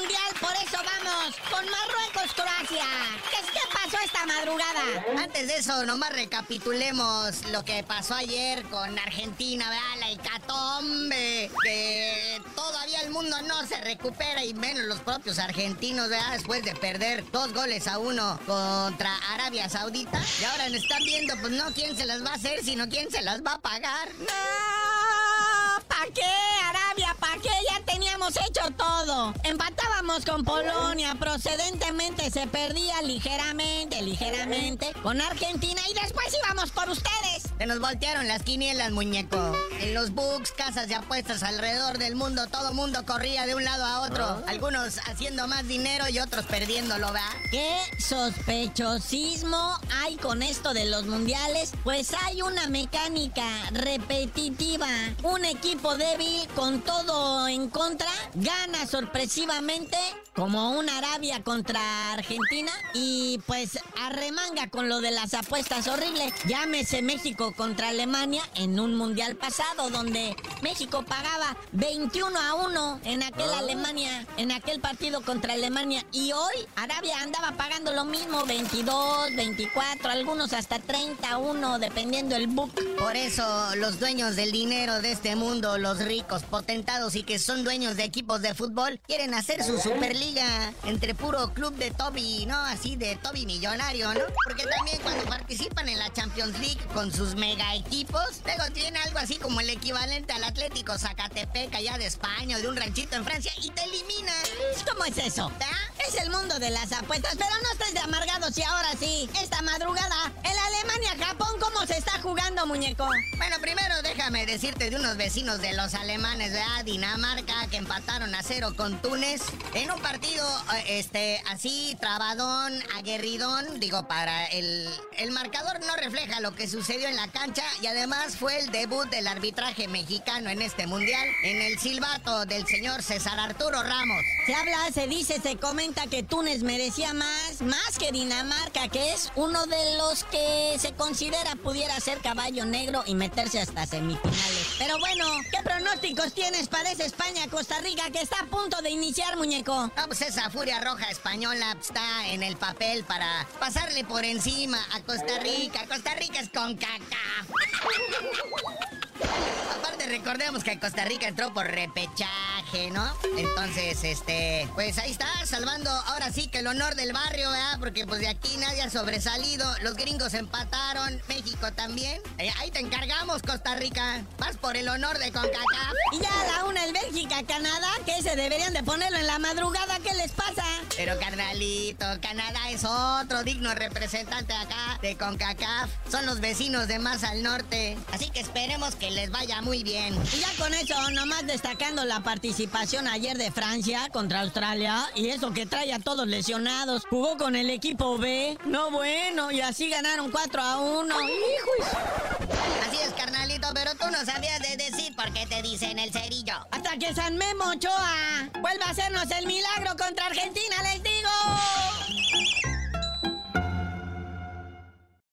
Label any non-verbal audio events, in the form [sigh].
mundial, por eso vamos con Marruecos-Croacia. ¿Qué, ¿Qué pasó esta madrugada? Antes de eso, nomás recapitulemos lo que pasó ayer con Argentina, ¿verdad? La hecatombe, que todavía el mundo no se recupera y menos los propios argentinos, ¿verdad? Después de perder dos goles a uno contra Arabia Saudita. Y ahora están viendo, pues no quién se las va a hacer, sino quién se las va a pagar. ¡No! ¿Para qué, Arabia? ¿Para qué? Ya teníamos hecho Empatábamos con Polonia, procedentemente se perdía ligeramente, ligeramente con Argentina. Y después íbamos por ustedes. Se nos voltearon las quinielas, muñeco. En los books, casas de apuestas alrededor del mundo, todo mundo corría de un lado a otro. Ah. Algunos haciendo más dinero y otros perdiéndolo, ¿verdad? ¿Qué sospechosismo hay con esto de los mundiales? Pues hay una mecánica repetitiva. Un equipo débil con todo en contra gana sorpresivamente como una Arabia contra Argentina y pues arremanga con lo de las apuestas horrible. Llámese México contra Alemania en un mundial pasado donde México pagaba 21 a 1 en aquel Alemania, en aquel partido contra Alemania y hoy Arabia andaba pagando lo mismo 22, 24, algunos hasta 31 dependiendo el book. Por eso los dueños del dinero de este mundo, los ricos, potentados y que son dueños de equipos de fútbol, quieren hacer su superliga entre puro club de Toby, ¿no? Así de Toby millonario, ¿no? Porque también cuando participan en la Champions League con sus mega equipos, luego tiene algo así como el equivalente al Atlético Zacatepec allá de España o de un ranchito en Francia y te eliminan. ¿Cómo es eso? ¿verdad? Es el mundo de las apuestas, pero no estés de amargados y ahora sí, esta madrugada, muñeco? Bueno, primero déjame decirte de unos vecinos de los alemanes, ¿verdad? Dinamarca, que empataron a cero con Túnez. En un partido, eh, este, así, trabadón, aguerridón. Digo, para el, el marcador no refleja lo que sucedió en la cancha. Y además fue el debut del arbitraje mexicano en este mundial. En el silbato del señor César Arturo Ramos. Se habla, se dice, se comenta que Túnez merecía más, más que Dinamarca, que es uno de los que se considera pudiera ser caballo negro y meterse hasta semifinales. Pero bueno, ¿qué pronósticos tienes para esa España-Costa Rica que está a punto de iniciar, muñeco? No, pues esa furia roja española está en el papel para pasarle por encima a Costa Rica. Costa Rica es con caca. [laughs] Aparte, recordemos que Costa Rica entró por repechaje, ¿no? Entonces, este, pues ahí está, salvando ahora sí que el honor del barrio. Porque pues de aquí nadie ha sobresalido. Los gringos empataron, México también. Eh, ahí te encargamos, Costa Rica. Vas por el honor de CONCACAF. Y ya la una el Bélgica, Canadá, que se deberían de ponerlo en la madrugada, ¿qué les pasa? Pero carnalito, Canadá es otro digno representante acá de CONCACAF. Son los vecinos de más al norte. Así que esperemos que les vaya muy bien. Y ya con eso, nomás destacando la participación ayer de Francia contra Australia y eso que trae a todos lesionados. Jugó con el equipo B. No bueno, y así ganaron 4 a 1. ¡Hijo! No sabías de decir por qué te dicen el cerillo. Hasta que San Memo Ochoa vuelva a hacernos el milagro contra Argentina, les.